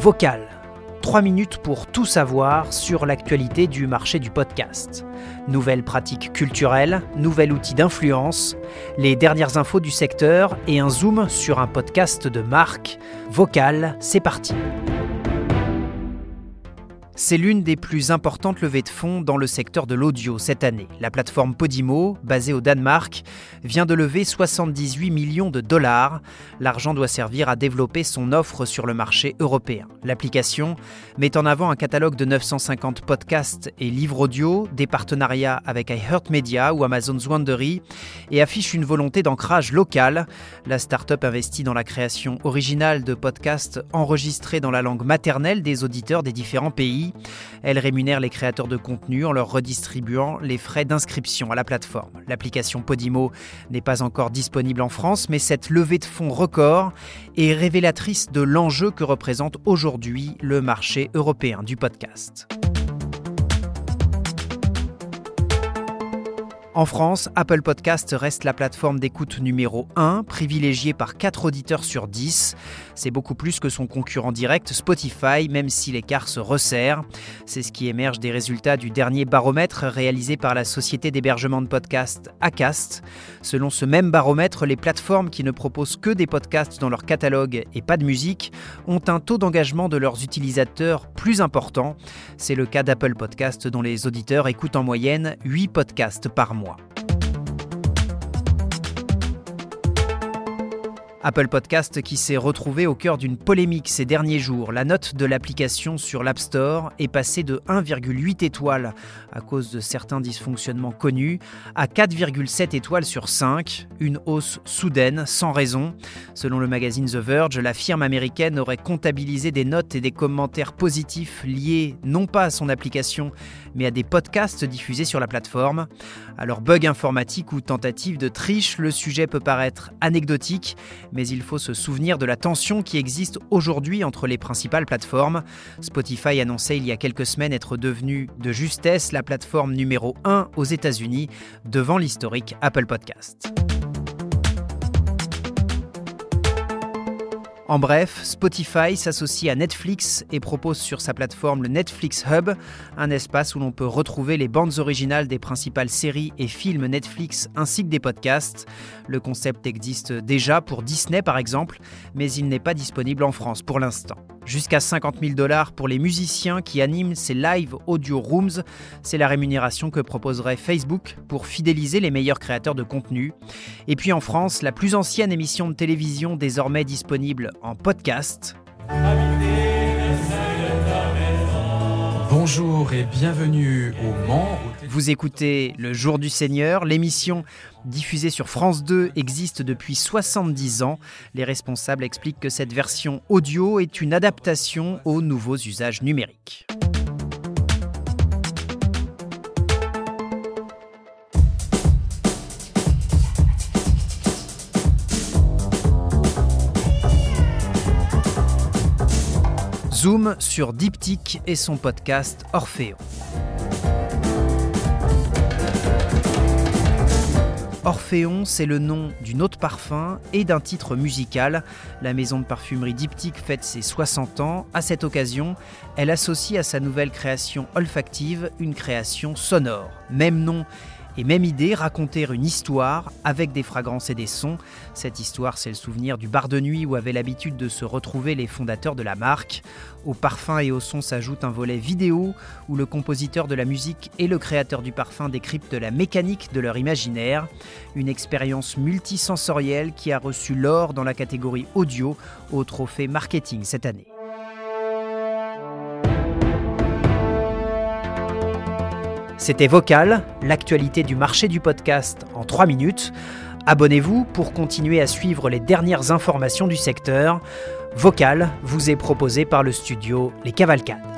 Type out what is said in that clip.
Vocal. 3 minutes pour tout savoir sur l'actualité du marché du podcast. Nouvelles pratiques culturelles, nouvel outil d'influence, les dernières infos du secteur et un zoom sur un podcast de marque. Vocal, c'est parti. C'est l'une des plus importantes levées de fonds dans le secteur de l'audio cette année. La plateforme Podimo, basée au Danemark, vient de lever 78 millions de dollars. L'argent doit servir à développer son offre sur le marché européen. L'application met en avant un catalogue de 950 podcasts et livres audio, des partenariats avec iHeartMedia ou Amazon's Wandery et affiche une volonté d'ancrage local. La start-up investit dans la création originale de podcasts enregistrés dans la langue maternelle des auditeurs des différents pays. Elle rémunère les créateurs de contenu en leur redistribuant les frais d'inscription à la plateforme. L'application Podimo n'est pas encore disponible en France, mais cette levée de fonds record est révélatrice de l'enjeu que représente aujourd'hui le marché européen du podcast. En France, Apple Podcast reste la plateforme d'écoute numéro 1, privilégiée par 4 auditeurs sur 10. C'est beaucoup plus que son concurrent direct Spotify, même si l'écart se resserre. C'est ce qui émerge des résultats du dernier baromètre réalisé par la société d'hébergement de podcasts Acast. Selon ce même baromètre, les plateformes qui ne proposent que des podcasts dans leur catalogue et pas de musique ont un taux d'engagement de leurs utilisateurs plus important. C'est le cas d'Apple Podcast dont les auditeurs écoutent en moyenne 8 podcasts par mois. Apple Podcast qui s'est retrouvé au cœur d'une polémique ces derniers jours. La note de l'application sur l'App Store est passée de 1,8 étoiles à cause de certains dysfonctionnements connus à 4,7 étoiles sur 5, une hausse soudaine sans raison. Selon le magazine The Verge, la firme américaine aurait comptabilisé des notes et des commentaires positifs liés non pas à son application mais à des podcasts diffusés sur la plateforme. Alors bug informatique ou tentative de triche, le sujet peut paraître anecdotique, mais il faut se souvenir de la tension qui existe aujourd'hui entre les principales plateformes. Spotify annonçait il y a quelques semaines être devenu de justesse la plateforme numéro 1 aux États-Unis devant l'historique Apple Podcast. En bref, Spotify s'associe à Netflix et propose sur sa plateforme le Netflix Hub, un espace où l'on peut retrouver les bandes originales des principales séries et films Netflix ainsi que des podcasts. Le concept existe déjà pour Disney par exemple, mais il n'est pas disponible en France pour l'instant. Jusqu'à 50 000 dollars pour les musiciens qui animent ces live audio rooms, c'est la rémunération que proposerait Facebook pour fidéliser les meilleurs créateurs de contenu. Et puis en France, la plus ancienne émission de télévision désormais disponible en podcast. Bonjour et bienvenue au Mans. Vous écoutez Le Jour du Seigneur, l'émission diffusée sur France 2 existe depuis 70 ans. Les responsables expliquent que cette version audio est une adaptation aux nouveaux usages numériques. Zoom sur Diptyque et son podcast Orphéon. Orphéon, c'est le nom d'une autre parfum et d'un titre musical. La maison de parfumerie Diptyque fête ses 60 ans. À cette occasion, elle associe à sa nouvelle création olfactive une création sonore. Même nom et même idée, raconter une histoire avec des fragrances et des sons. Cette histoire, c'est le souvenir du bar de nuit où avaient l'habitude de se retrouver les fondateurs de la marque. Au parfum et au son s'ajoute un volet vidéo où le compositeur de la musique et le créateur du parfum décryptent la mécanique de leur imaginaire. Une expérience multisensorielle qui a reçu l'or dans la catégorie audio au trophée marketing cette année. C'était Vocal, l'actualité du marché du podcast en 3 minutes. Abonnez-vous pour continuer à suivre les dernières informations du secteur. Vocal vous est proposé par le studio Les Cavalcades.